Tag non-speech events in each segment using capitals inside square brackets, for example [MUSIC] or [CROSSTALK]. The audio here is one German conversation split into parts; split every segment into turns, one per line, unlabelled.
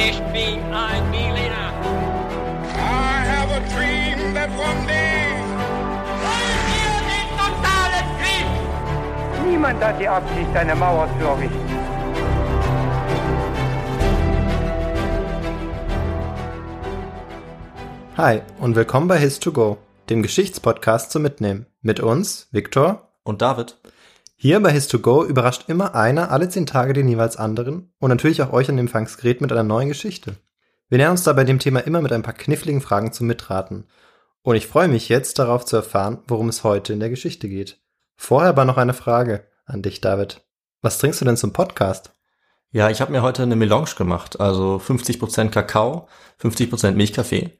Ich bin ein Berliner.
I have a dream that one day.
Wollen wir den totalen Krieg?
Niemand hat die Absicht, eine Mauer zu errichten.
Hi und willkommen bei His2Go, dem Geschichtspodcast zum Mitnehmen. Mit uns, Viktor.
Und David.
Hier bei His2Go überrascht immer einer alle zehn Tage den jeweils anderen und natürlich auch euch an dem Empfangsgerät mit einer neuen Geschichte. Wir nähern uns dabei dem Thema immer mit ein paar kniffligen Fragen zum Mitraten. Und ich freue mich jetzt darauf zu erfahren, worum es heute in der Geschichte geht. Vorher aber noch eine Frage an dich, David. Was trinkst du denn zum Podcast?
Ja, ich habe mir heute eine Melange gemacht, also 50% Kakao, 50% Milchkaffee.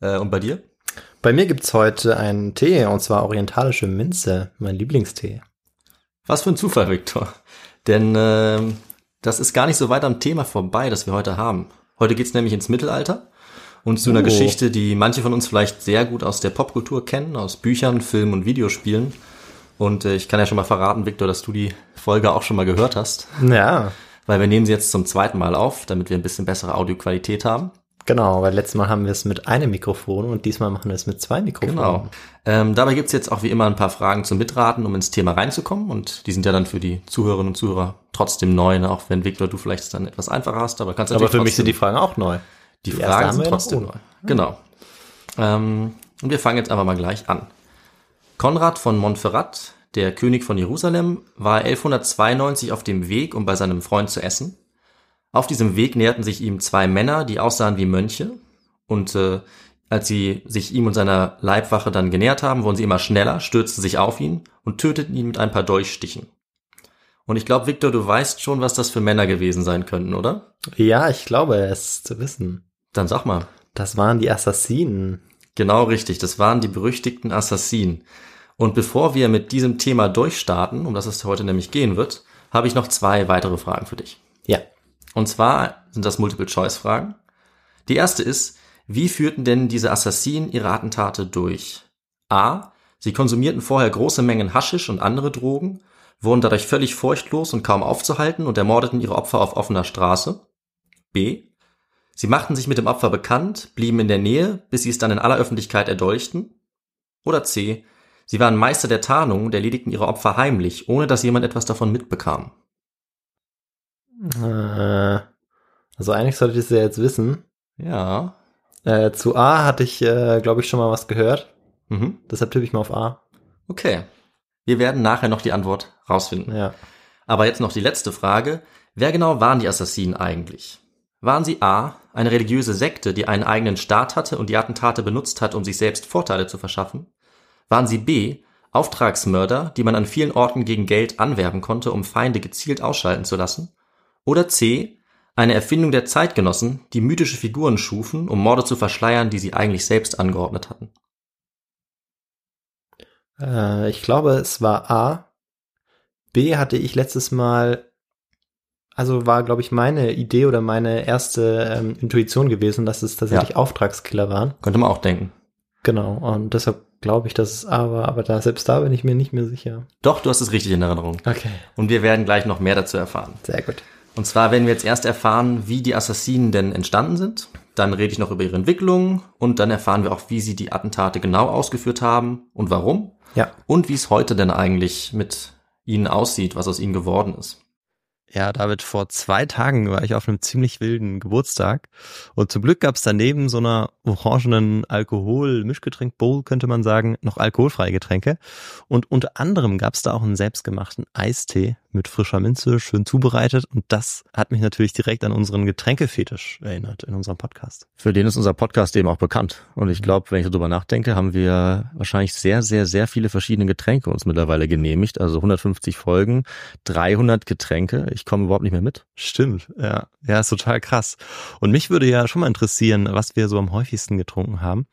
Äh, und bei dir?
Bei mir gibt's heute einen Tee, und zwar orientalische Minze, mein Lieblingstee.
Was für ein Zufall, Viktor. Denn äh, das ist gar nicht so weit am Thema vorbei, das wir heute haben. Heute geht's nämlich ins Mittelalter und zu einer
Oh.
Geschichte, die manche von uns vielleicht sehr gut aus der Popkultur kennen, aus Büchern, Filmen und Videospielen. Und äh, ich kann ja schon mal verraten, Viktor, dass du die Folge auch schon mal gehört hast,
Ja,
weil wir nehmen sie jetzt zum zweiten Mal auf, damit wir ein bisschen bessere Audioqualität haben.
Genau, weil letztes Mal haben wir es mit einem Mikrofon und diesmal machen wir es mit zwei Mikrofonen.
Genau. Ähm, dabei gibt's jetzt auch wie immer ein paar Fragen zum Mitraten, um ins Thema reinzukommen. Und die sind ja dann für die Zuhörerinnen und Zuhörer trotzdem neu, ne? auch wenn Victor du vielleicht es dann etwas einfacher hast, aber kannst
Aber für mich sind die Fragen auch neu.
die
erste
Fragen sind trotzdem neu. Genau. Ähm, und wir fangen jetzt einfach mal gleich an. Konrad von Montferrat, der König von Jerusalem, war 1192 auf dem Weg, um bei seinem Freund zu essen. Auf diesem Weg näherten sich ihm zwei Männer, die aussahen wie Mönche. Und äh, als sie sich ihm und seiner Leibwache dann genähert haben, wurden sie immer schneller, stürzten sich auf ihn und töteten ihn mit ein paar Dolchstichen. Und ich glaube, Victor, du weißt schon, was das für Männer gewesen sein könnten, oder?
Ja, ich glaube es zu wissen.
Dann sag mal.
Das waren die Assassinen.
Genau richtig, das waren die berüchtigten Assassinen. Und bevor wir mit diesem Thema durchstarten, um das es heute nämlich gehen wird, habe ich noch zwei weitere Fragen für dich.
Ja.
Und zwar sind das Multiple-Choice-Fragen. Die erste ist, wie führten denn diese Assassinen ihre Attentate durch? A. Sie konsumierten vorher große Mengen Haschisch und andere Drogen, wurden dadurch völlig furchtlos und kaum aufzuhalten und ermordeten ihre Opfer auf offener Straße. B. Sie machten sich mit dem Opfer bekannt, blieben in der Nähe, bis sie es dann in aller Öffentlichkeit erdolchten. Oder C. Sie waren Meister der Tarnung und erledigten ihre Opfer heimlich, ohne dass jemand etwas davon mitbekam.
Äh, also eigentlich sollte ich es ja jetzt wissen.
Ja.
Äh, zu A hatte ich, äh, glaube ich, schon mal was gehört.
Mhm.
Deshalb tippe ich mal auf A.
Okay. Wir werden nachher noch die Antwort rausfinden.
Ja.
Aber jetzt noch die letzte Frage. Wer genau waren die Assassinen eigentlich? Waren sie A, eine religiöse Sekte, die einen eigenen Staat hatte und die Attentate benutzt hat, um sich selbst Vorteile zu verschaffen? Waren sie B, Auftragsmörder, die man an vielen Orten gegen Geld anwerben konnte, um Feinde gezielt ausschalten zu lassen? Oder C, eine Erfindung der Zeitgenossen, die mythische Figuren schufen, um Morde zu verschleiern, die sie eigentlich selbst angeordnet hatten?
Äh, ich glaube, es war A. B hatte ich letztes Mal, also war, glaube ich, meine Idee oder meine erste ähm, Intuition gewesen, dass es tatsächlich
Ja.
Auftragskiller waren.
Könnte man auch denken.
Genau. Und deshalb glaube ich, dass es A war, aber da, selbst da bin ich mir nicht mehr sicher.
Doch, du hast es richtig in Erinnerung.
Okay.
Und wir werden gleich noch mehr dazu erfahren.
Sehr gut.
Und zwar werden wir jetzt erst erfahren, wie die Assassinen denn entstanden sind. Dann rede ich noch über ihre Entwicklung und dann erfahren wir auch, wie sie die Attentate genau ausgeführt haben und warum.
Ja.
Und wie es heute denn eigentlich mit ihnen aussieht, was aus ihnen geworden ist.
Ja, David, vor zwei Tagen war ich auf einem ziemlich wilden Geburtstag und zum Glück gab es daneben so einer orangenen Alkohol-Mischgetränk-Bowl, könnte man sagen, noch alkoholfreie Getränke. Und unter anderem gab es da auch einen selbstgemachten Eistee mit frischer Minze, schön zubereitet. Und das hat mich natürlich direkt an unseren Getränkefetisch erinnert in unserem Podcast.
Für den ist unser Podcast eben auch bekannt. Und ich glaube, wenn ich darüber nachdenke, haben wir wahrscheinlich sehr, sehr, sehr viele verschiedene Getränke uns mittlerweile genehmigt. Also 150 Folgen, 300 Getränke. Ich komme überhaupt nicht mehr mit.
Stimmt, ja. Ja, ist total krass. Und mich würde ja schon mal interessieren, was wir so am häufigsten getrunken haben.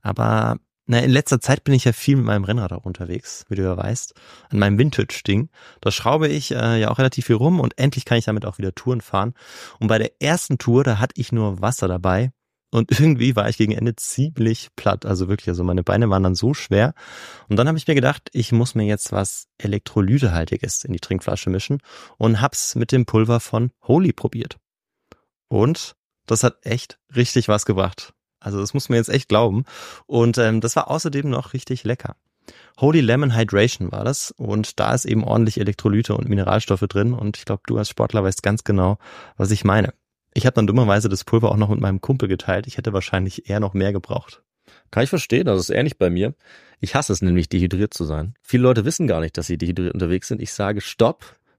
Aber na, in letzter Zeit bin ich ja viel mit meinem Rennrad auch unterwegs, wie du ja weißt, an meinem Vintage-Ding. Da schraube ich äh, ja auch relativ viel rum und endlich kann ich damit auch wieder Touren fahren. Und bei der ersten Tour, da hatte ich nur Wasser dabei und [LAUGHS] irgendwie war ich gegen Ende ziemlich platt, also wirklich, also meine Beine waren dann so schwer. Und dann habe ich mir gedacht, ich muss mir jetzt was Elektrolytehaltiges in die Trinkflasche mischen und hab's mit dem Pulver von Holy probiert. Und
Das hat echt richtig was gebracht. Also das muss man jetzt echt glauben. Und ähm, das war außerdem noch richtig lecker. Holy Lemon Hydration war das und da ist eben ordentlich Elektrolyte und Mineralstoffe drin und ich glaube, du als Sportler weißt ganz genau, was ich meine. Ich habe dann dummerweise das Pulver auch noch mit meinem Kumpel geteilt. Ich hätte wahrscheinlich eher noch mehr gebraucht.
Kann ich verstehen, das ist ähnlich bei mir. Ich hasse es nämlich, dehydriert zu sein. Viele Leute wissen gar nicht, dass sie dehydriert unterwegs sind. Ich sage Stopp,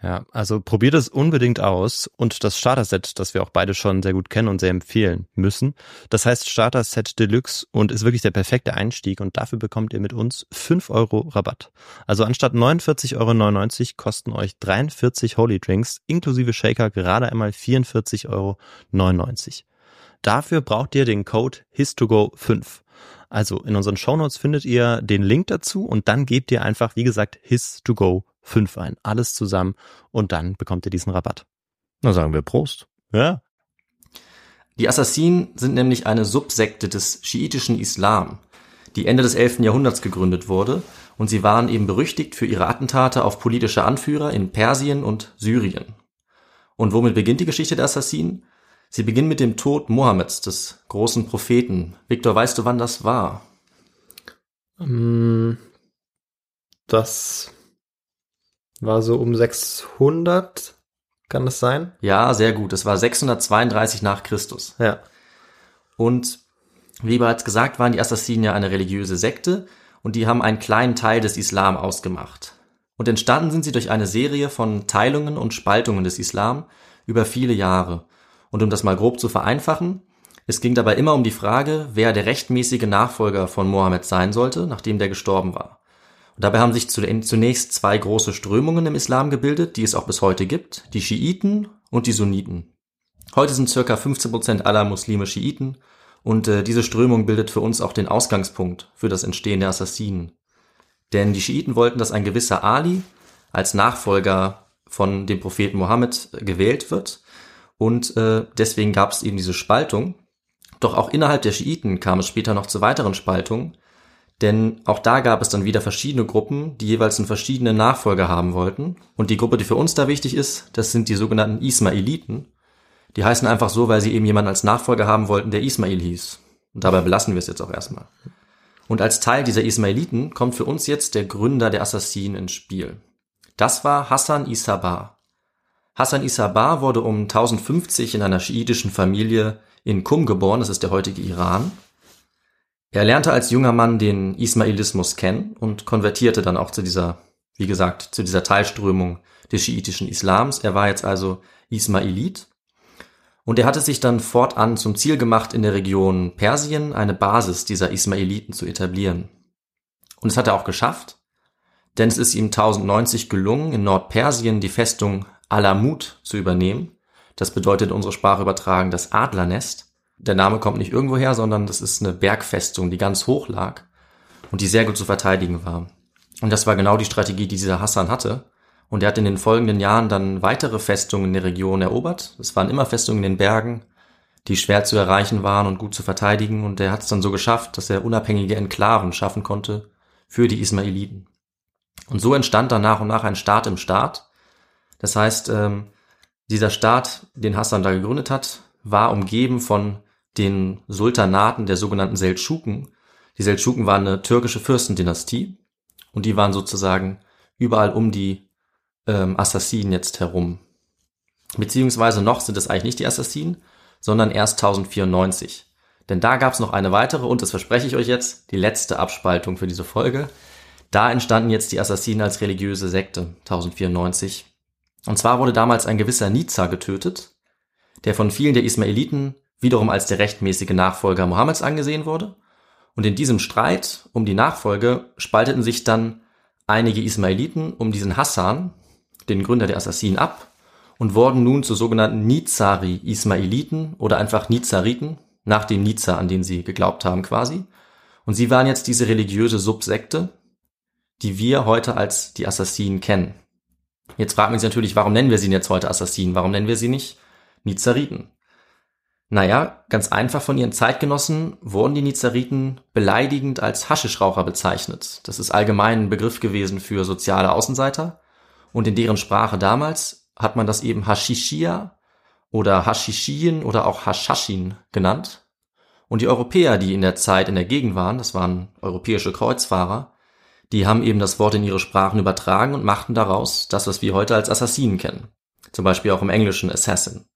Ja, also probiert es unbedingt aus und das Starter-Set, das wir auch beide schon sehr gut kennen und sehr empfehlen müssen. Das heißt Starter-Set Deluxe und ist wirklich der perfekte Einstieg und dafür bekommt ihr mit uns fünf Euro Rabatt. Also anstatt 49,99 Euro kosten euch 43 Holy Drinks inklusive Shaker gerade einmal 44,99 Euro. Dafür braucht ihr den Code HIS2GO5. Also in unseren Shownotes findet ihr den Link dazu und dann gebt ihr einfach, wie gesagt, HIS2GO 5 ein. Alles zusammen und dann bekommt ihr diesen Rabatt.
Na sagen wir Prost.
Ja.
Die Assassinen sind nämlich eine Subsekte des schiitischen Islam, die Ende des 11. Jahrhunderts gegründet wurde und sie waren eben berüchtigt für ihre Attentate auf politische Anführer in Persien und Syrien. Und womit beginnt die Geschichte der Assassinen? Sie beginnt mit dem Tod Mohammeds, des großen Propheten. Victor, weißt du, wann das war?
Mm, das war so um 600, kann das sein?
Ja, sehr gut. Es war 632 nach Christus.
Ja.
Und wie bereits gesagt, waren die Assassinen ja eine religiöse Sekte und die haben einen kleinen Teil des Islam ausgemacht. Und entstanden sind sie durch eine Serie von Teilungen und Spaltungen des Islam über viele Jahre. Und um das mal grob zu vereinfachen, es ging dabei immer um die Frage, wer der rechtmäßige Nachfolger von Mohammed sein sollte, nachdem der gestorben war. Und dabei haben sich zunächst zwei große Strömungen im Islam gebildet, die es auch bis heute gibt, die Schiiten und die Sunniten. Heute sind circa 15 Prozent aller Muslime Schiiten und äh, diese Strömung bildet für uns auch den Ausgangspunkt für das Entstehen der Assassinen. Denn die Schiiten wollten, dass ein gewisser Ali als Nachfolger von dem Propheten Mohammed gewählt wird und äh, deswegen gab es eben diese Spaltung. Doch auch innerhalb der Schiiten kam es später noch zu weiteren Spaltungen, denn auch da gab es dann wieder verschiedene Gruppen, die jeweils einen verschiedenen Nachfolger haben wollten. Und die Gruppe, die für uns da wichtig ist, das sind die sogenannten Ismailiten. Die heißen einfach so, weil sie eben jemanden als Nachfolger haben wollten, der Ismail hieß. Und dabei belassen wir es jetzt auch erstmal. Und als Teil dieser Ismailiten kommt für uns jetzt der Gründer der Assassinen ins Spiel. Das war Hassan Isabar. Hassan Isabar wurde um 1050 in einer schiitischen Familie in Kum geboren, das ist der heutige Iran. Er lernte als junger Mann den Ismailismus kennen und konvertierte dann auch zu dieser, wie gesagt, zu dieser Teilströmung des schiitischen Islams. Er war jetzt also Ismailit. Und er hatte sich dann fortan zum Ziel gemacht, in der Region Persien eine Basis dieser Ismailiten zu etablieren. Und es hat er auch geschafft, denn es ist ihm 1090 gelungen, in Nordpersien die Festung Alamut zu übernehmen. Das bedeutet unsere Sprache übertragen das Adlernest. Der Name kommt nicht irgendwo her, sondern das ist eine Bergfestung, die ganz hoch lag und die sehr gut zu verteidigen war. Und das war genau die Strategie, die dieser Hassan hatte. Und er hat in den folgenden Jahren dann weitere Festungen in der Region erobert. Es waren immer Festungen in den Bergen, die schwer zu erreichen waren und gut zu verteidigen. Und er hat es dann so geschafft, dass er unabhängige Enklaven schaffen konnte für die Ismailiten. Und so entstand dann nach und nach ein Staat im Staat. Das heißt, ähm, Dieser Staat, den Hassan da gegründet hat, war umgeben von den Sultanaten der sogenannten Seldschuken. Die Seldschuken waren eine türkische Fürstendynastie und die waren sozusagen überall um die ähm, Assassinen jetzt herum. Beziehungsweise noch sind es eigentlich nicht die Assassinen, sondern erst 1094. Denn da gab es noch eine weitere, und das verspreche ich euch jetzt, die letzte Abspaltung für diese Folge. Da entstanden jetzt die Assassinen als religiöse Sekte, 1094. Und zwar wurde damals ein gewisser Nizza getötet, der von vielen der Ismailiten wiederum als der rechtmäßige Nachfolger Mohammeds angesehen wurde. Und in diesem Streit um die Nachfolge spalteten sich dann einige Ismailiten um diesen Hassan, den Gründer der Assassinen, ab und wurden nun zu sogenannten Nizari Ismailiten oder einfach Nizariten, nach dem Nizar, an den sie geglaubt haben quasi. Und sie waren jetzt diese religiöse Subsekte, die wir heute als die Assassinen kennen. Jetzt fragen wir uns natürlich, warum nennen wir sie jetzt heute Assassinen? Warum nennen wir sie nicht Nizariten? Naja, ganz einfach von ihren Zeitgenossen wurden die Nizariten beleidigend als Haschischraucher bezeichnet. Das ist allgemein ein Begriff gewesen für soziale Außenseiter. Und in deren Sprache damals hat man das eben Hashishia oder Hashishin oder auch Hashashin genannt. Und die Europäer, die in der Zeit in der Gegend waren, das waren europäische Kreuzfahrer, die haben eben das Wort in ihre Sprachen übertragen und machten daraus das, was wir heute als Assassinen kennen. Zum Beispiel auch im Englischen Assassin.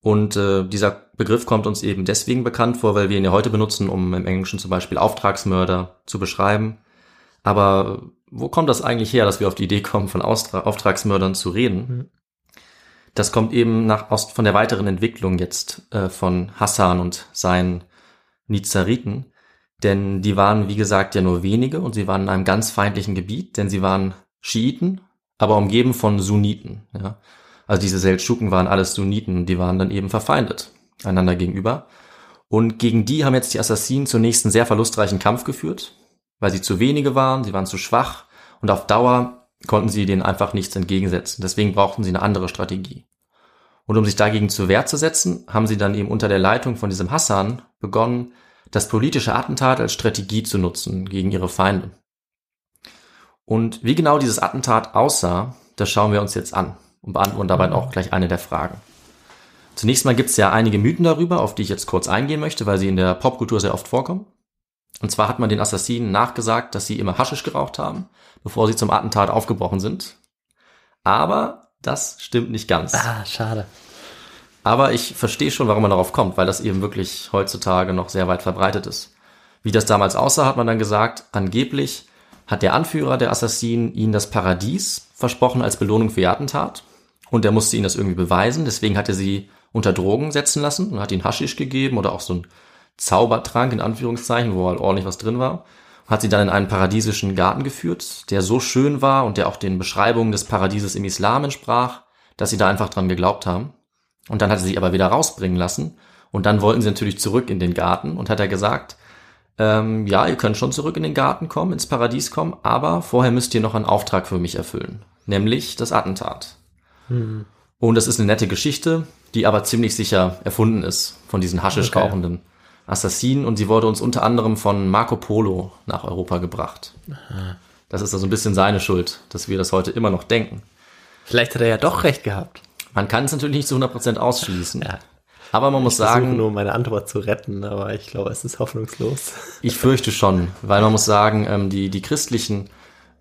Und äh, dieser Begriff kommt uns eben deswegen bekannt vor, weil wir ihn ja heute benutzen, um im Englischen zum Beispiel Auftragsmörder zu beschreiben. Aber wo kommt das eigentlich her, dass wir auf die Idee kommen, von Austra Auftragsmördern zu reden? Mhm. Das kommt eben nach, aus, von der weiteren Entwicklung jetzt äh, von Hassan und seinen Nizariten. Denn die waren, wie gesagt, ja nur wenige und sie waren in einem ganz feindlichen Gebiet, denn sie waren Schiiten, aber umgeben von Sunniten. Ja. Also diese Seldschuken waren alles Sunniten, die waren dann eben verfeindet einander gegenüber. Und gegen die haben jetzt die Assassinen zunächst einen sehr verlustreichen Kampf geführt, weil sie zu wenige waren, sie waren zu schwach und auf Dauer konnten sie denen einfach nichts entgegensetzen. Deswegen brauchten sie eine andere Strategie. Und um sich dagegen zur Wehr zu setzen, haben sie dann eben unter der Leitung von diesem Hassan begonnen, das politische Attentat als Strategie zu nutzen gegen ihre Feinde. Und wie genau dieses Attentat aussah, das schauen wir uns jetzt an und beantworten dabei auch gleich eine der Fragen. Zunächst mal gibt es ja einige Mythen darüber, auf die ich jetzt kurz eingehen möchte, weil sie in der Popkultur sehr oft vorkommen. Und zwar hat man den Assassinen nachgesagt, dass sie immer Haschisch geraucht haben, bevor sie zum Attentat aufgebrochen sind. Aber das stimmt nicht ganz.
Ah, schade.
Aber ich verstehe schon, warum man darauf kommt, weil das eben wirklich heutzutage noch sehr weit verbreitet ist. Wie das damals aussah, hat man dann gesagt, angeblich hat der Anführer der Assassinen ihnen das Paradies versprochen als Belohnung für ihr Attentat. Und er musste ihnen das irgendwie beweisen. Deswegen hat er sie unter Drogen setzen lassen und hat ihnen Haschisch gegeben oder auch so ein Zaubertrank in Anführungszeichen, wo halt ordentlich was drin war. Hat sie dann in einen paradiesischen Garten geführt, der so schön war und der auch den Beschreibungen des Paradieses im Islam entsprach, dass sie da einfach dran geglaubt haben. Und dann hat er sie aber wieder rausbringen lassen. Und dann wollten sie natürlich zurück in den Garten und hat er gesagt, ähm, ja, ihr könnt schon zurück in den Garten kommen, ins Paradies kommen, aber vorher müsst ihr noch einen Auftrag für mich erfüllen, nämlich das Attentat. Hm. Und das ist eine nette Geschichte, die aber ziemlich sicher erfunden ist von diesen haschisch rauchenden okay. Assassinen und sie wurde uns unter anderem von Marco Polo nach Europa gebracht. Aha. Das ist also ein bisschen seine Schuld, dass wir das heute immer noch denken.
Vielleicht hat er ja doch recht gehabt.
Man kann es natürlich nicht zu 100% ausschließen.
Ja.
Aber man muss
ich
sagen.
nur meine Antwort zu retten, aber ich glaube, es ist hoffnungslos.
Ich fürchte schon, weil man muss sagen, ähm, die, die christlichen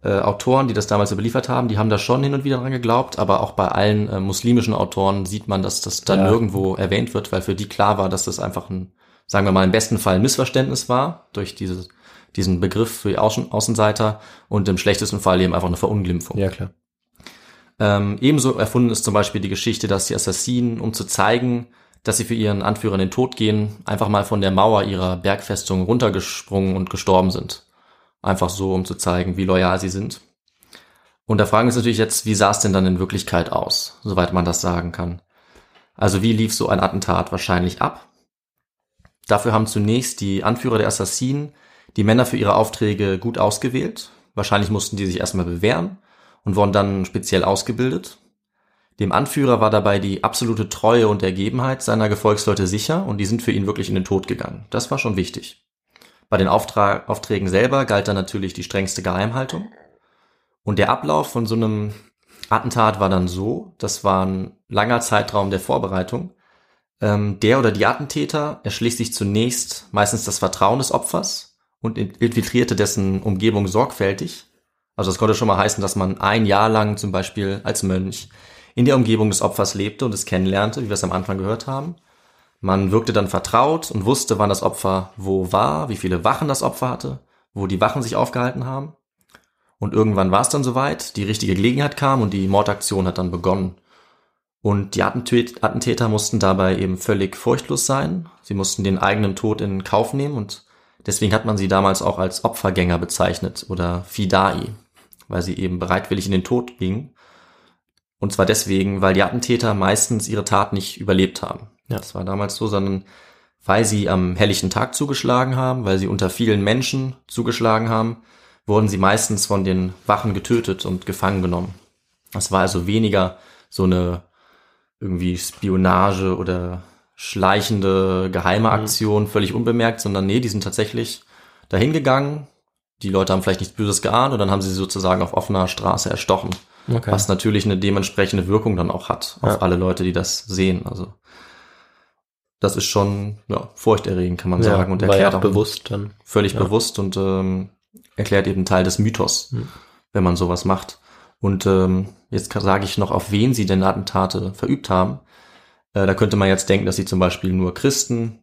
äh, Autoren, die das damals überliefert haben, die haben da schon hin und wieder dran geglaubt, aber auch bei allen äh, muslimischen Autoren sieht man, dass das dann ja. nirgendwo erwähnt wird, weil für die klar war, dass das einfach ein, sagen wir mal, im besten Fall ein Missverständnis war durch diese, diesen Begriff für Außen, Außenseiter und im schlechtesten Fall eben einfach eine Verunglimpfung.
Ja, klar.
Ähm, ebenso erfunden ist zum Beispiel die Geschichte, dass die Assassinen, um zu zeigen, dass sie für ihren Anführer in den Tod gehen, einfach mal von der Mauer ihrer Bergfestung runtergesprungen und gestorben sind. Einfach so, um zu zeigen, wie loyal sie sind. Und da fragen wir uns natürlich jetzt, wie sah es denn dann in Wirklichkeit aus, soweit man das sagen kann. Also wie lief so ein Attentat wahrscheinlich ab? Dafür haben zunächst die Anführer der Assassinen die Männer für ihre Aufträge gut ausgewählt. Wahrscheinlich mussten die sich erstmal bewähren und wurden dann speziell ausgebildet. Dem Anführer war dabei die absolute Treue und Ergebenheit seiner Gefolgsleute sicher und die sind für ihn wirklich in den Tod gegangen. Das war schon wichtig. Bei den Auftra Aufträgen selber galt dann natürlich die strengste Geheimhaltung. Und der Ablauf von so einem Attentat war dann so, das war ein langer Zeitraum der Vorbereitung. Ähm, der oder die Attentäter erschließt sich zunächst meistens das Vertrauen des Opfers und infiltrierte dessen Umgebung sorgfältig. Also das konnte schon mal heißen, dass man ein Jahr lang zum Beispiel als Mönch in der Umgebung des Opfers lebte und es kennenlernte, wie wir es am Anfang gehört haben. Man wirkte dann vertraut und wusste, wann das Opfer wo war, wie viele Wachen das Opfer hatte, wo die Wachen sich aufgehalten haben. Und irgendwann war es dann soweit, die richtige Gelegenheit kam und die Mordaktion hat dann begonnen. Und die Attentäter mussten dabei eben völlig furchtlos sein. Sie mussten den eigenen Tod in Kauf nehmen und deswegen hat man sie damals auch als Opfergänger bezeichnet oder Fidai, weil sie eben bereitwillig in den Tod gingen. Und zwar deswegen, weil die Attentäter meistens ihre Tat nicht überlebt haben. Ja. Das war damals so, sondern weil sie am helllichen Tag zugeschlagen haben, weil sie unter vielen Menschen zugeschlagen haben, wurden sie meistens von den Wachen getötet und gefangen genommen. Das war also weniger so eine irgendwie Spionage oder schleichende geheime mhm. Aktion, mhm. völlig unbemerkt, sondern nee, die sind tatsächlich dahin gegangen. Die Leute haben vielleicht nichts Böses geahnt und dann haben sie sozusagen auf offener Straße erstochen. Okay. Was natürlich eine dementsprechende Wirkung dann auch hat auf ja. alle Leute, die das sehen. Also das ist schon ja, furchterregend, kann man ja, sagen. Und erklärt
auch bewusst dann.
Völlig bewusst und ähm, erklärt eben Teil des Mythos, hm. wenn man sowas macht. Und ähm, jetzt sage ich noch, auf wen sie denn Attentate verübt haben. Äh, da könnte man jetzt denken, dass sie zum Beispiel nur Christen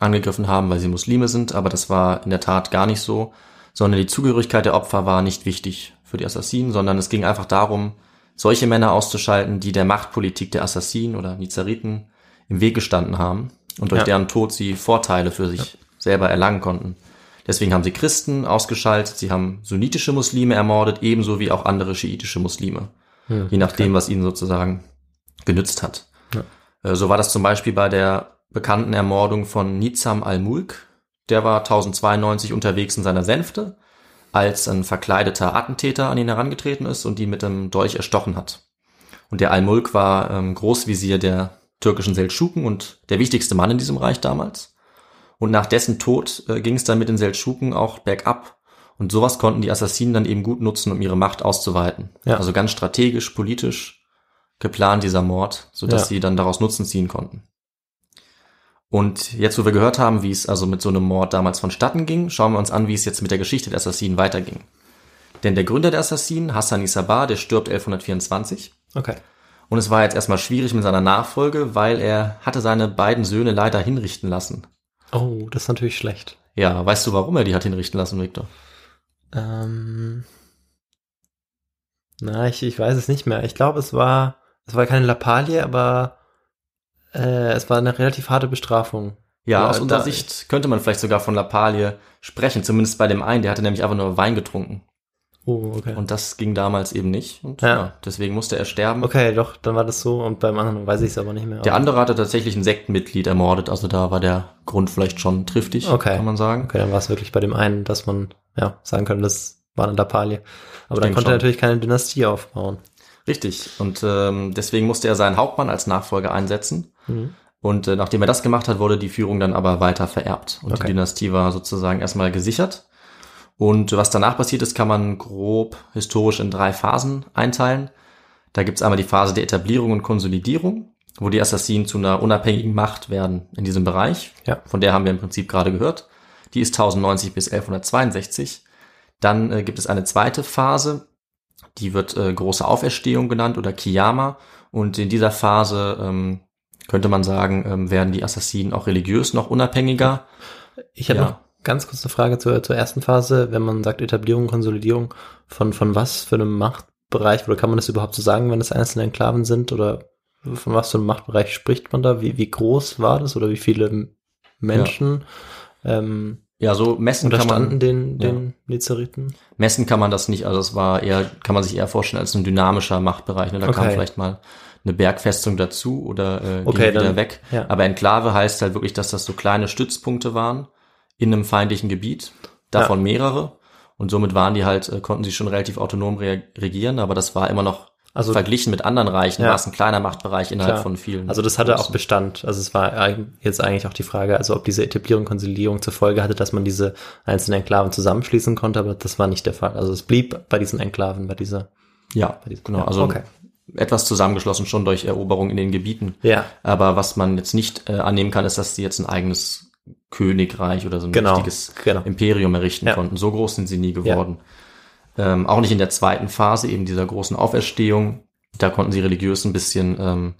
angegriffen haben, weil sie Muslime sind, aber das war in der Tat gar nicht so, sondern die Zugehörigkeit der Opfer war nicht wichtig für die Assassinen, sondern es ging einfach darum, solche Männer auszuschalten, die der Machtpolitik der Assassinen oder Nizariten im Weg gestanden haben und durch ja. deren Tod sie Vorteile für sich ja. selber erlangen konnten. Deswegen haben sie Christen ausgeschaltet, sie haben sunnitische Muslime ermordet, ebenso wie auch andere schiitische Muslime. Hm, je nachdem, okay. was ihnen sozusagen genützt hat. Ja. Äh, so war das zum Beispiel bei der bekannten Ermordung von Nizam al-Mulk. Der war 1092 unterwegs in seiner Sänfte, als ein verkleideter Attentäter an ihn herangetreten ist und ihn mit dem Dolch erstochen hat. Und der Al-Mulk war ähm, Großvisier der türkischen Seldschuken und der wichtigste Mann in diesem Reich damals. Und nach dessen Tod äh, ging es dann mit den Seldschuken auch bergab. Und sowas konnten die Assassinen dann eben gut nutzen, um ihre Macht auszuweiten. Ja. Also ganz strategisch, politisch geplant dieser Mord, sodass ja. sie dann daraus Nutzen ziehen konnten. Und jetzt, wo wir gehört haben, wie es also mit so einem Mord damals vonstatten ging, schauen wir uns an, wie es jetzt mit der Geschichte der Assassinen weiterging. Denn der Gründer der Assassinen, Hassan Isabar, der stirbt 1124.
Okay.
Und es war jetzt erstmal schwierig mit seiner Nachfolge, weil er hatte seine beiden Söhne leider hinrichten lassen.
Oh, das ist natürlich schlecht.
Ja, weißt du, warum er die hat hinrichten lassen, Victor?
Ähm, na, ich, ich weiß es nicht mehr. Ich glaube, es war, es war keine Lappalie, aber äh, es war eine relativ harte Bestrafung.
Ja, aus unserer Sicht könnte man vielleicht sogar von Lappalie sprechen, zumindest bei dem einen, der hatte nämlich einfach nur Wein getrunken.
Oh, okay.
Und das ging damals eben nicht. Und ja. ja. deswegen musste er sterben.
Okay, doch, dann war das so. Und beim anderen weiß ich es aber nicht mehr.
Der andere hatte tatsächlich ein Sektenmitglied ermordet. Also da war der Grund vielleicht schon triftig,
okay.
kann man sagen.
Okay, dann war es wirklich bei dem einen, dass man ja sagen könnte, das war eine Lappalie. Aber ich dann konnte schon. er natürlich keine Dynastie aufbauen.
Richtig. Und ähm, deswegen musste er seinen Hauptmann als Nachfolger einsetzen. Mhm. Und äh, nachdem er das gemacht hat, wurde die Führung dann aber weiter vererbt. Und okay. die Dynastie war sozusagen erstmal gesichert. Und was danach passiert ist, kann man grob historisch in drei Phasen einteilen. Da gibt's einmal die Phase der Etablierung und Konsolidierung, wo die Assassinen zu einer unabhängigen Macht werden in diesem Bereich. Ja. Von der haben wir im Prinzip gerade gehört. Die ist 1090 bis 1162. Dann äh, gibt es eine zweite Phase, die wird äh, große Auferstehung genannt oder Kiyama. Und in dieser Phase ähm, könnte man sagen, ähm, werden die Assassinen auch religiös noch unabhängiger.
Ich habe ja. noch Ganz kurz eine Frage zur, zur ersten Phase, wenn man sagt Etablierung, Konsolidierung, von, von was für einem Machtbereich, oder kann man das überhaupt so sagen, wenn es einzelne Enklaven sind, oder von was für einem Machtbereich spricht man da? Wie, wie groß war das, oder wie viele Menschen?
Ja. Ähm, ja, so messen kann man
den den ja. Lizeriten.
Messen kann man das nicht, also es war eher kann man sich eher vorstellen als ein dynamischer Machtbereich. Ne? Da okay. kam vielleicht mal eine Bergfestung dazu oder äh, okay, wieder dann, weg. Ja. Aber Enklave heißt halt wirklich, dass das so kleine Stützpunkte waren in einem feindlichen Gebiet, davon ja. mehrere. Und somit waren die halt, äh, konnten sie schon relativ autonom re regieren, aber das war immer noch also, verglichen mit anderen Reichen, ja. war es ein kleiner Machtbereich innerhalb Klar. von vielen.
Also das hatte auch Bestand. Also es war jetzt eigentlich auch die Frage, also ob diese Etablierung, Konsolidierung zur Folge hatte, dass man diese einzelnen Enklaven zusammenschließen konnte, aber das war nicht der Fall. Also es blieb bei diesen Enklaven, bei dieser.
Ja, bei dieser, genau. Ja, also okay. etwas zusammengeschlossen, schon durch Eroberung in den Gebieten.
Ja.
Aber was man jetzt nicht äh, annehmen kann, ist, dass sie jetzt ein eigenes Königreich oder so ein
Genau,
richtiges
genau.
Imperium errichten
Ja.
konnten. So groß sind sie nie geworden. Ähm, auch nicht in der zweiten Phase, eben dieser großen Auferstehung. Da konnten sie religiös ein bisschen ähm,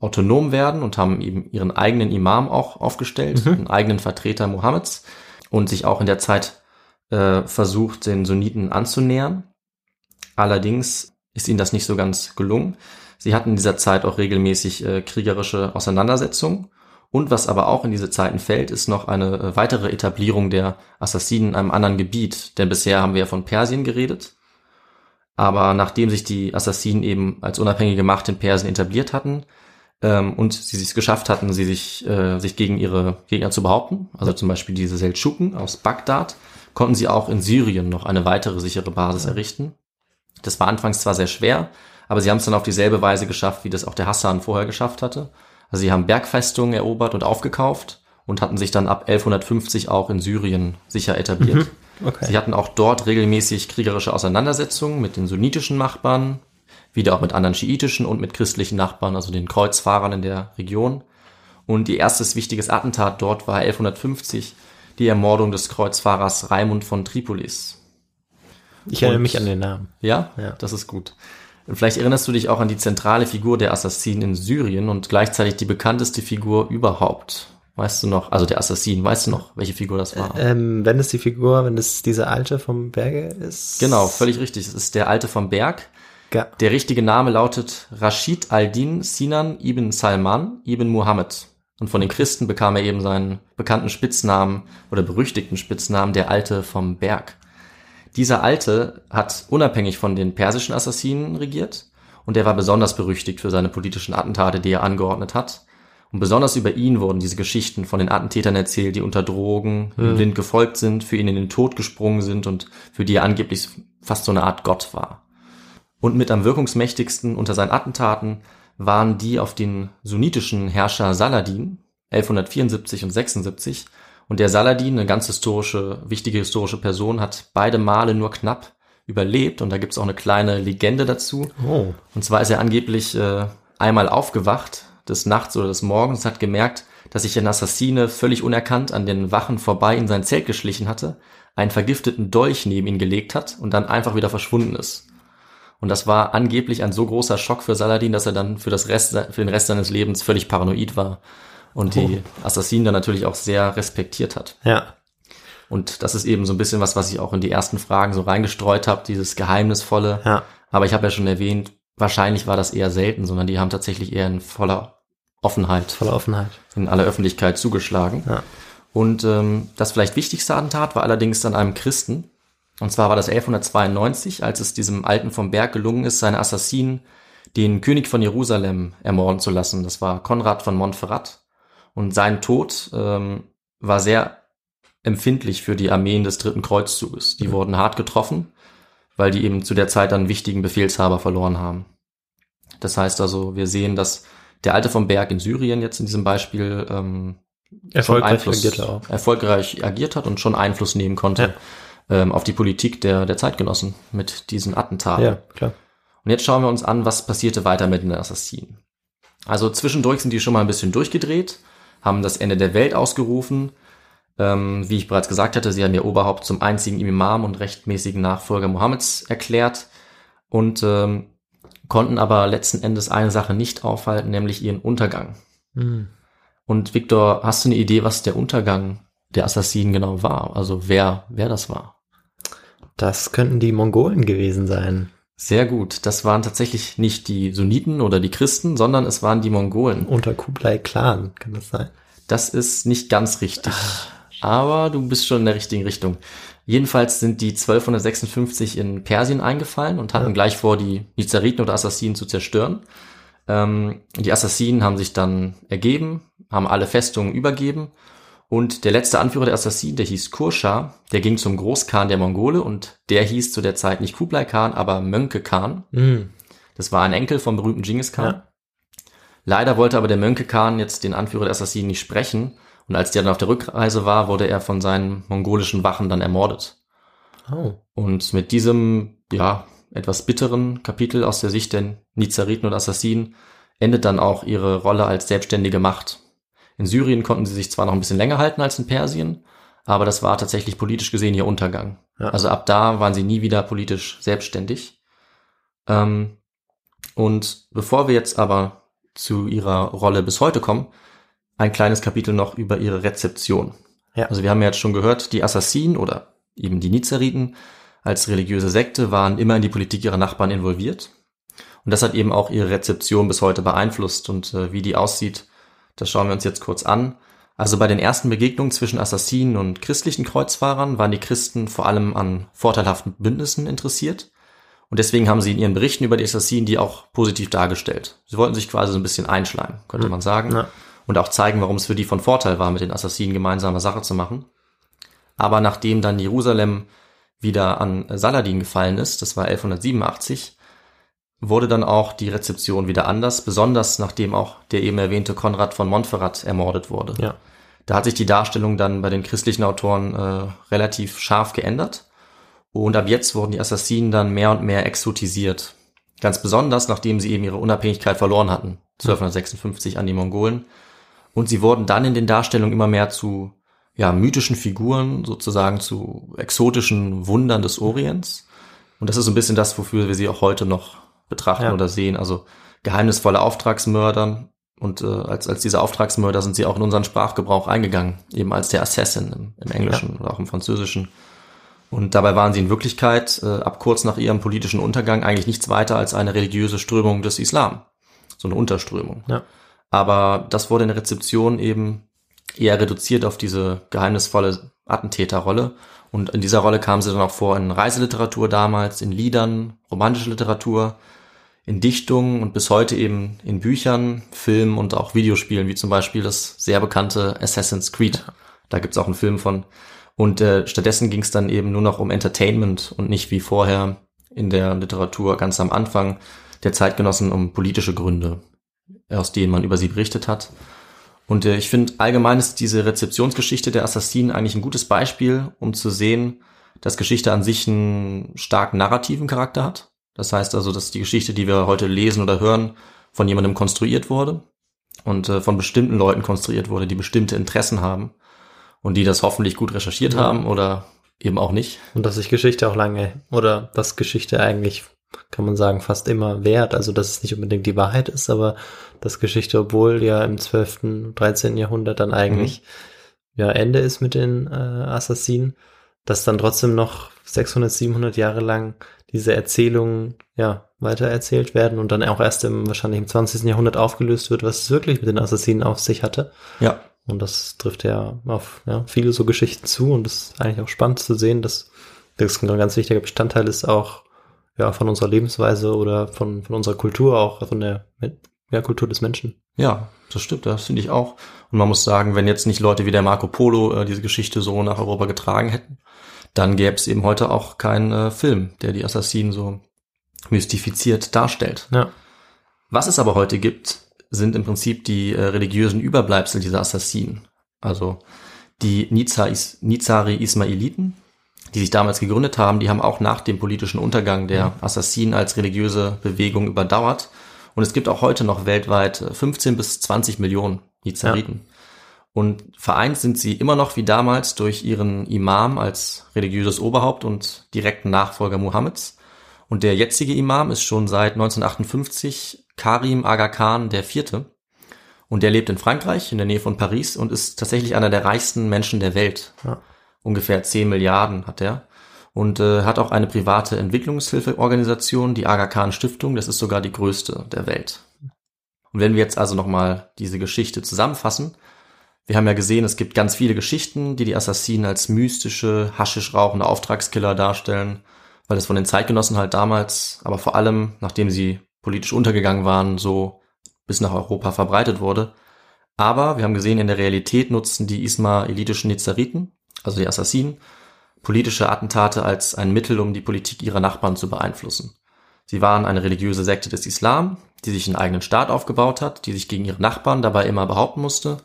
autonom werden und haben eben ihren eigenen Imam auch aufgestellt, einen eigenen Vertreter Mohammeds und sich auch in der Zeit äh, versucht, den Sunniten anzunähern. Allerdings ist ihnen das nicht so ganz gelungen. Sie hatten in dieser Zeit auch regelmäßig äh, kriegerische Auseinandersetzungen. Und was aber auch in diese Zeiten fällt, ist noch eine äh, weitere Etablierung der Assassinen in einem anderen Gebiet. Denn bisher haben wir ja von Persien geredet. Aber nachdem sich die Assassinen eben als unabhängige Macht in Persien etabliert hatten ähm, und sie es geschafft hatten, sie sich, äh, sich gegen ihre Gegner zu behaupten, also zum Beispiel diese Seldschuken aus Bagdad, konnten sie auch in Syrien noch eine weitere sichere Basis errichten. Das war anfangs zwar sehr schwer, aber sie haben es dann auf dieselbe Weise geschafft, wie das auch der Hassan vorher geschafft hatte. Also sie haben Bergfestungen erobert und aufgekauft und hatten sich dann ab 1150 auch in Syrien sicher etabliert.
Okay.
Sie hatten auch dort regelmäßig kriegerische Auseinandersetzungen mit den sunnitischen Nachbarn, wieder auch mit anderen schiitischen und mit christlichen Nachbarn, also den Kreuzfahrern in der Region. Und ihr erstes wichtiges Attentat dort war 1150 die Ermordung des Kreuzfahrers Raimund von Tripolis.
Ich erinnere
Und-
mich an den Namen.
Ja,
Ja.
das ist gut. Vielleicht erinnerst du dich auch an die zentrale Figur der Assassinen in Syrien und gleichzeitig die bekannteste Figur überhaupt. Weißt du noch, also der Assassin, weißt du noch, welche Figur das war?
Ähm, wenn es die Figur, wenn es diese alte vom Berge ist.
Genau, völlig richtig. Es ist der Alte vom Berg.
Ja.
Der richtige Name lautet Rashid al-Din Sinan ibn Salman ibn Muhammad. Und von den Christen bekam er eben seinen bekannten Spitznamen oder berüchtigten Spitznamen der Alte vom Berg. Dieser Alte hat unabhängig von den persischen Assassinen regiert und er war besonders berüchtigt für seine politischen Attentate, die er angeordnet hat. Und besonders über ihn wurden diese Geschichten von den Attentätern erzählt, die unter Drogen ihm blind gefolgt sind, für ihn in den Tod gesprungen sind und für die er angeblich fast so eine Art Gott war. Und mit am wirkungsmächtigsten unter seinen Attentaten waren die auf den sunnitischen Herrscher Saladin 1174 und 76. Und der Saladin, eine ganz historische, wichtige historische Person, hat beide Male nur knapp überlebt. Und da gibt's auch eine kleine Legende dazu.
Oh.
Und zwar ist er angeblich äh, einmal aufgewacht des Nachts oder des Morgens, hat gemerkt, dass sich ein Assassine völlig unerkannt an den Wachen vorbei in sein Zelt geschlichen hatte, einen vergifteten Dolch neben ihn gelegt hat und dann einfach wieder verschwunden ist. Und das war angeblich ein so großer Schock für Saladin, dass er dann für, das Rest, für den Rest seines Lebens völlig paranoid war und die Assassinen dann natürlich auch sehr respektiert hat.
Ja.
Und das ist eben so ein bisschen was, was ich auch in die ersten Fragen so reingestreut habe, dieses Geheimnisvolle.
Ja.
Aber ich habe ja schon erwähnt, wahrscheinlich war das eher selten, sondern die haben tatsächlich eher in voller Offenheit
Voller Offenheit.
in aller Öffentlichkeit zugeschlagen.
Ja.
Und ähm, das vielleicht wichtigste Attentat war allerdings an einem Christen. Und zwar war das 1192, als es diesem Alten vom Berg gelungen ist, seine Assassinen den König von Jerusalem ermorden zu lassen. Das war Konrad von Montferrat. Und sein Tod ähm, war sehr empfindlich für die Armeen des Dritten Kreuzzuges. Die wurden hart getroffen, weil die eben zu der Zeit einen wichtigen Befehlshaber verloren haben. Das heißt also, wir sehen, dass der Alte vom Berg in Syrien jetzt in diesem Beispiel ähm,
Erfolgreich
Einfluss,
agiert er
erfolgreich agiert hat und schon Einfluss nehmen konnte ähm, auf die Politik der, der Zeitgenossen mit diesen Attentaten.
Ja, klar.
Und jetzt schauen wir uns an, was passierte weiter mit den Assassinen. Also zwischendurch sind die schon mal ein bisschen durchgedreht, haben das Ende der Welt ausgerufen. Ähm, wie ich bereits gesagt hatte, sie haben ihr Oberhaupt zum einzigen Imam und rechtmäßigen Nachfolger Mohammeds erklärt und ähm, konnten aber letzten Endes eine Sache nicht aufhalten, nämlich ihren Untergang.
Hm.
Und Victor, hast du eine Idee, was der Untergang der Assassinen genau war? Also wer, wer das war?
Das könnten die Mongolen gewesen sein.
Sehr gut. Das waren tatsächlich nicht die Sunniten oder die Christen, sondern es waren die Mongolen.
Unter Kublai Khan, kann das sein?
Das ist nicht ganz richtig. Aber du bist schon in der richtigen Richtung. Jedenfalls sind die 1256 in Persien eingefallen und hatten gleich vor, die Nizariten oder Assassinen zu zerstören. Ähm, die Assassinen haben sich dann ergeben, haben alle Festungen übergeben und der letzte Anführer der Assassinen, der hieß Kurscha, der ging zum Großkhan der Mongole und der hieß zu der Zeit nicht Kublai Khan, aber Mönke Khan.
Hm.
Das war ein Enkel vom berühmten Genghis Khan.
Ja.
Leider wollte aber der Mönke Khan jetzt den Anführer der Assassinen nicht sprechen und als der dann auf der Rückreise war, wurde er von seinen mongolischen Wachen dann ermordet.
Oh.
Und mit diesem, ja, etwas bitteren Kapitel aus der Sicht der Nizariten und Assassinen endet dann auch ihre Rolle als selbstständige Macht. In Syrien konnten sie sich zwar noch ein bisschen länger halten als in Persien, aber das war tatsächlich politisch gesehen ihr Untergang.
Ja.
Also ab da waren sie nie wieder politisch selbstständig. Ähm, und bevor wir jetzt aber zu ihrer Rolle bis heute kommen, ein kleines Kapitel noch über ihre Rezeption.
Ja.
Also wir haben ja jetzt schon gehört, die Assassinen oder eben die Nizariten als religiöse Sekte waren immer in die Politik ihrer Nachbarn involviert. Und das hat eben auch ihre Rezeption bis heute beeinflusst. Und äh, wie die aussieht, das schauen wir uns jetzt kurz an. Also bei den ersten Begegnungen zwischen Assassinen und christlichen Kreuzfahrern waren die Christen vor allem an vorteilhaften Bündnissen interessiert. Und deswegen haben sie in ihren Berichten über die Assassinen die auch positiv dargestellt. Sie wollten sich quasi so ein bisschen einschleimen, könnte man sagen.
Ja.
Und auch zeigen, warum es für die von Vorteil war, mit den Assassinen gemeinsame Sache zu machen. Aber nachdem dann Jerusalem wieder an Saladin gefallen ist, das war 1187, wurde dann auch die Rezeption wieder anders, besonders nachdem auch der eben erwähnte Konrad von Montferrat ermordet wurde.
Ja.
Da hat sich die Darstellung dann bei den christlichen Autoren äh, relativ scharf geändert. Und ab jetzt wurden die Assassinen dann mehr und mehr exotisiert. Ganz besonders, nachdem sie eben ihre Unabhängigkeit verloren hatten, 1256 an die Mongolen. Und sie wurden dann in den Darstellungen immer mehr zu ja, mythischen Figuren, sozusagen zu exotischen Wundern des Orients. Und das ist so ein bisschen das, wofür wir sie auch heute noch betrachten
Ja.
oder sehen. Also geheimnisvolle Auftragsmörder. Und äh, als, als diese Auftragsmörder sind sie auch in unseren Sprachgebrauch eingegangen, eben als der Assassin im, im Englischen oder auch im Französischen. Und dabei waren sie in Wirklichkeit äh, ab kurz nach ihrem politischen Untergang eigentlich nichts weiter als eine religiöse Strömung des Islam. So eine Unterströmung.
Ja.
Aber das wurde in der Rezeption eben eher reduziert auf diese geheimnisvolle Attentäterrolle. Und in dieser Rolle kam sie dann auch vor in Reiseliteratur damals, in Liedern, romantische Literatur, in Dichtungen und bis heute eben in Büchern, Filmen und auch Videospielen, wie zum Beispiel das sehr bekannte Assassin's Creed. Da gibt's auch einen Film von. Und äh, stattdessen ging es dann eben nur noch um Entertainment und nicht wie vorher in der Literatur ganz am Anfang der Zeitgenossen um politische Gründe, aus denen man über sie berichtet hat. Und äh, ich finde allgemein ist diese Rezeptionsgeschichte der Assassinen eigentlich ein gutes Beispiel, um zu sehen, dass Geschichte an sich einen stark narrativen Charakter hat. Das heißt also, dass die Geschichte, die wir heute lesen oder hören, von jemandem konstruiert wurde und äh, von bestimmten Leuten konstruiert wurde, die bestimmte Interessen haben und die das hoffentlich gut recherchiert
Ja.
haben oder eben auch nicht.
Und dass sich Geschichte auch lange, oder dass Geschichte eigentlich, kann man sagen, fast immer wert. Also, dass es nicht unbedingt die Wahrheit ist, aber dass Geschichte, obwohl ja im 12., 13. Jahrhundert dann eigentlich ja Ende ist mit den äh, Assassinen, dass dann trotzdem noch 600, 700 Jahre lang diese Erzählungen ja weitererzählt werden und dann auch erst im wahrscheinlich im 20. Jahrhundert aufgelöst wird, was es wirklich mit den Assassinen auf sich hatte.
Ja,
Und das trifft ja auf ja, viele so Geschichten zu und das ist eigentlich auch spannend zu sehen, dass das ein ganz wichtiger Bestandteil ist auch ja von unserer Lebensweise oder von, von unserer Kultur auch, von der ja, Kultur des Menschen.
Ja, das stimmt, das finde ich auch. Und man muss sagen, wenn jetzt nicht Leute wie der Marco Polo äh, diese Geschichte so nach Europa getragen hätten, dann gäbe es eben heute auch keinen äh, Film, der die Assassinen so mystifiziert darstellt.
Ja.
Was es aber heute gibt, sind im Prinzip die äh, religiösen Überbleibsel dieser Assassinen. Also die Nizari Ismailiten, die sich damals gegründet haben, die haben auch nach dem politischen Untergang der Assassinen als religiöse Bewegung überdauert. Und es gibt auch heute noch weltweit äh, 15 bis 20 Millionen Nizariten. Und vereint sind sie immer noch wie damals durch ihren Imam als religiöses Oberhaupt und direkten Nachfolger Mohammeds. Und der jetzige Imam ist schon seit 1958 Karim Aga Khan Vierte. Und der lebt in Frankreich, in der Nähe von Paris und ist tatsächlich einer der reichsten Menschen der Welt.
Ja.
Ungefähr 10 Milliarden hat er. Und äh, hat auch eine private Entwicklungshilfeorganisation, die Aga Khan Stiftung. Das ist sogar die größte der Welt. Und wenn wir jetzt also nochmal diese Geschichte zusammenfassen, wir haben ja gesehen, es gibt ganz viele Geschichten, die die Assassinen als mystische, haschisch rauchende Auftragskiller darstellen, weil es von den Zeitgenossen halt damals, aber vor allem, nachdem sie politisch untergegangen waren, so bis nach Europa verbreitet wurde. Aber wir haben gesehen, in der Realität nutzten die ismailitischen Nizariten, also die Assassinen, politische Attentate als ein Mittel, um die Politik ihrer Nachbarn zu beeinflussen. Sie waren eine religiöse Sekte des Islam, die sich einen eigenen Staat aufgebaut hat, die sich gegen ihre Nachbarn dabei immer behaupten musste.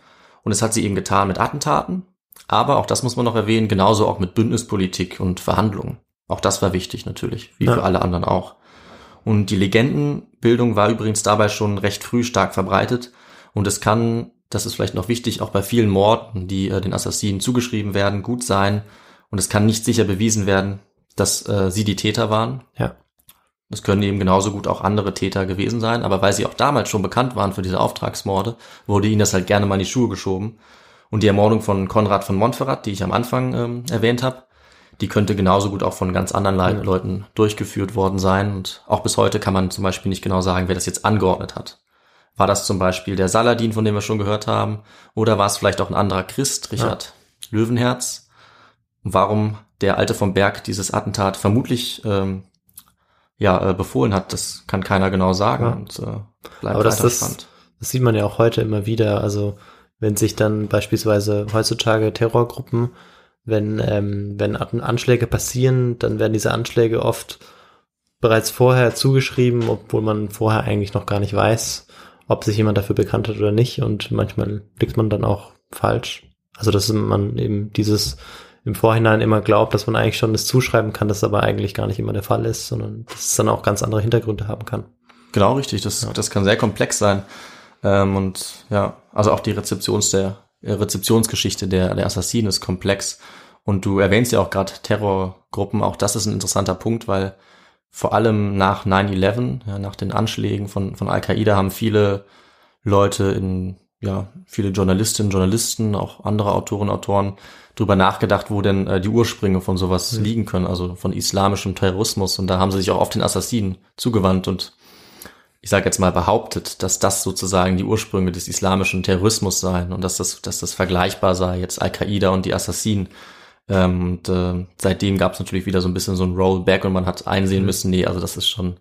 Und es hat sie eben getan mit Attentaten, aber auch das muss man noch erwähnen, genauso auch mit Bündnispolitik und Verhandlungen. Auch das war wichtig natürlich, wie
Ja.
für alle anderen auch. Und die Legendenbildung war übrigens dabei schon recht früh stark verbreitet. Und es kann, das ist vielleicht noch wichtig, auch bei vielen Morden, die äh, den Assassinen zugeschrieben werden, gut sein. Und es kann nicht sicher bewiesen werden, dass äh, sie die Täter waren.
Ja.
Das können eben genauso gut auch andere Täter gewesen sein, aber weil sie auch damals schon bekannt waren für diese Auftragsmorde, wurde ihnen das halt gerne mal in die Schuhe geschoben. Und die Ermordung von Konrad von Montferrat, die ich am Anfang ähm, erwähnt habe, die könnte genauso gut auch von ganz anderen Le Leuten durchgeführt worden sein. Und auch bis heute kann man zum Beispiel nicht genau sagen, wer das jetzt angeordnet hat. War das zum Beispiel der Saladin, von dem wir schon gehört haben? Oder war es vielleicht auch ein anderer Christ, Richard Löwenherz? Und warum der Alte vom Berg dieses Attentat vermutlich ähm, ja, äh, befohlen hat, das kann keiner genau sagen
Ja.
und äh, bleibt
Aber das,
spannend.
das sieht man ja auch heute immer wieder. Also wenn sich dann beispielsweise heutzutage Terrorgruppen, wenn, ähm, wenn An- Anschläge passieren, dann werden diese Anschläge oft bereits vorher zugeschrieben, obwohl man vorher eigentlich noch gar nicht weiß, ob sich jemand dafür bekannt hat oder nicht. Und manchmal liegt man dann auch falsch. Also dass man eben dieses im Vorhinein immer glaubt, dass man eigentlich schon das zuschreiben kann, das aber eigentlich gar nicht immer der Fall ist, sondern dass es dann auch ganz andere Hintergründe haben kann.
Genau, richtig. Das, das kann sehr komplex sein. Ähm, und ja, also auch die Rezeptions der äh, Rezeptionsgeschichte der, der Assassinen ist komplex. Und du erwähnst ja auch gerade Terrorgruppen. Auch das ist ein interessanter Punkt, weil vor allem nach 9-11, ja, nach den Anschlägen von, von Al-Qaida haben viele Leute in, ja, viele Journalistinnen, Journalisten, auch andere Autoren, Autoren drüber nachgedacht, wo denn äh, die Ursprünge von sowas liegen können, also von islamischem Terrorismus. Und da haben sie sich auch auf den Assassinen zugewandt und ich sage jetzt mal behauptet, dass das sozusagen die Ursprünge des islamischen Terrorismus seien und dass das, dass das vergleichbar sei, jetzt Al-Qaida und die Assassinen. Ähm, und äh, seitdem gab es natürlich wieder so ein bisschen so ein Rollback und man hat einsehen müssen, nee, also das ist schon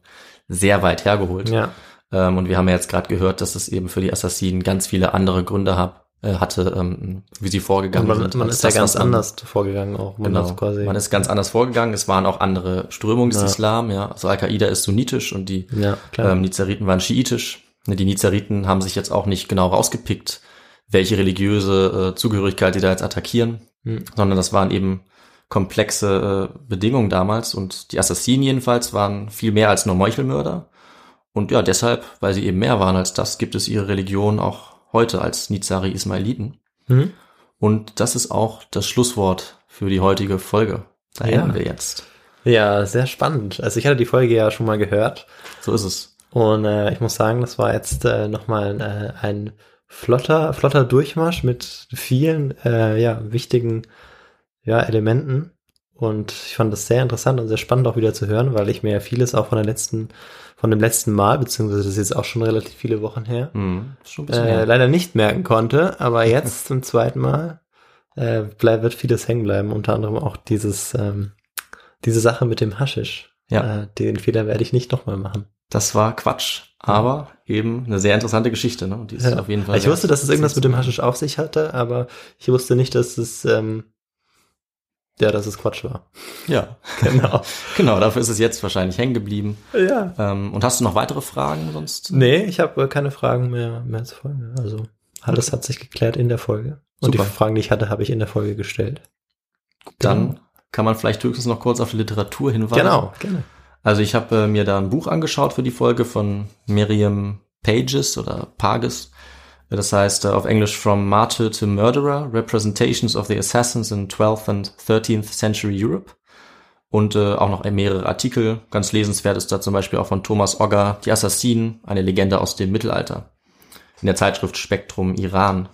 sehr weit hergeholt.
Ja.
Ähm, und wir haben ja jetzt gerade gehört, dass es eben für die Assassinen ganz viele andere Gründe hab, äh, hatte, ähm, wie sie vorgegangen
man,
sind.
man ist ja ganz anders vorgegangen auch. Man
Genau. Man ist ganz anders vorgegangen. Es waren auch andere Strömungen des
Ja.
Islam, ja. Also Al-Qaida ist sunnitisch und die
ja,
ähm, Nizariten waren schiitisch. Ne, Die Nizariten haben sich jetzt auch nicht genau rausgepickt, welche religiöse äh, Zugehörigkeit die da jetzt attackieren,
Hm.
sondern das waren eben komplexe äh, Bedingungen damals und die Assassinen jedenfalls waren viel mehr als nur Meuchelmörder. Und ja, deshalb, weil sie eben mehr waren als das, gibt es ihre Religion auch heute als Nizari Ismailiten.
Mhm.
Und das ist auch das Schlusswort für die heutige Folge. Da
Ja.
enden wir jetzt.
Ja, sehr spannend. Also ich hatte die Folge ja schon mal gehört
So ist es.
und äh, ich muss sagen, das war jetzt äh, nochmal äh, ein flotter, flotter Durchmarsch mit vielen äh, ja, wichtigen ja, Elementen. Und ich fand das sehr interessant und sehr spannend auch wieder zu hören, weil ich mir ja vieles auch von der letzten, von dem letzten Mal, beziehungsweise das ist jetzt auch schon relativ viele Wochen her,
Hm, ist schon ein bisschen
äh, leider nicht merken konnte, aber jetzt zum zweiten Mal äh, bleib, wird vieles hängen bleiben, unter anderem auch dieses, ähm, diese Sache mit dem Haschisch.
Ja.
Äh, den Fehler werde ich nicht nochmal machen.
Das war Quatsch, aber eben eine sehr interessante Geschichte, ne? Und die ist
Ja.
auf jeden Fall.
Ich wusste, dass es irgendwas mit dem. Haschisch auf sich hatte, aber ich wusste nicht, dass es ähm, ja, dass es Quatsch war.
Ja, [LAUGHS]
Genau. [LAUGHS]
genau. Dafür ist es jetzt wahrscheinlich hängen geblieben.
ja.
Ähm, und hast du noch weitere Fragen sonst?
Nee, ich habe keine Fragen mehr, mehr zur Folge. Also alles hat sich geklärt in der Folge. Und
Super.
die Fragen, die ich hatte, habe ich in der Folge gestellt.
Dann kann man vielleicht höchstens noch kurz auf die Literatur hinweisen.
Genau, gerne.
Also ich habe äh, mir da ein Buch angeschaut für die Folge von Miriam Pages oder Pages. Das heißt äh, auf Englisch From Martyr to Murderer, Representations of the Assassins in 12th and 13th Century Europe. Und äh, auch noch mehrere Artikel. Ganz lesenswert ist da zum Beispiel auch von Thomas Ogger, Die Assassinen, eine Legende aus dem Mittelalter. In der Zeitschrift Spektrum Iran.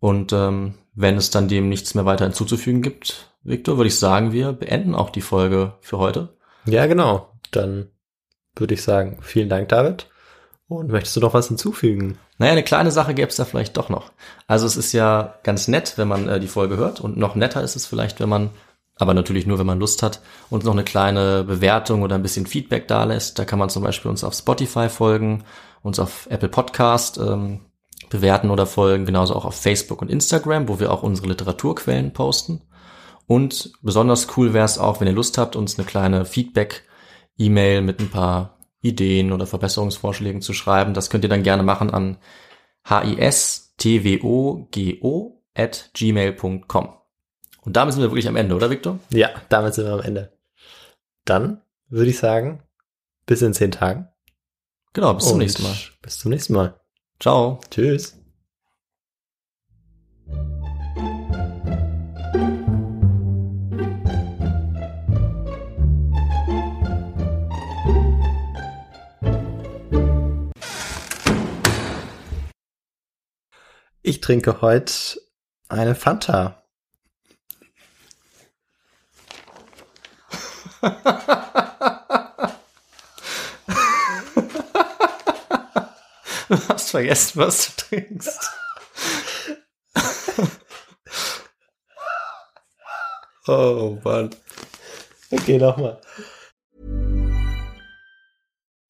Und ähm, wenn es dann dem nichts mehr weiter hinzuzufügen gibt, Victor, würde ich sagen, wir beenden auch die Folge für heute.
Ja, genau. Dann würde ich sagen, vielen Dank, David. Und möchtest du noch was hinzufügen?
Naja, eine kleine Sache gäbe es da vielleicht doch noch. Also es ist ja ganz nett, wenn man äh, die Folge hört und noch netter ist es vielleicht, wenn man, aber natürlich nur, wenn man Lust hat, uns noch eine kleine Bewertung oder ein bisschen Feedback da lässt. Da kann man zum Beispiel uns auf Spotify folgen, uns auf Apple Podcast ähm, bewerten oder folgen, genauso auch auf Facebook und Instagram, wo wir auch unsere Literaturquellen posten. Und besonders cool wäre es auch, wenn ihr Lust habt, uns eine kleine Feedback-E-Mail mit ein paar Ideen oder Verbesserungsvorschlägen zu schreiben. Das könnt ihr dann gerne machen an histwogo at gmail.com. Und damit sind wir wirklich am Ende, oder Victor?
Ja, damit sind wir am Ende. Dann würde ich sagen, bis in zehn Tagen.
Genau, bis zum
Und
nächsten Mal.
Bis zum nächsten Mal.
Ciao.
Tschüss. Ich trinke heute eine Fanta. [LAUGHS]
Du hast vergessen, was du trinkst.
Oh Mann. Okay, nochmal.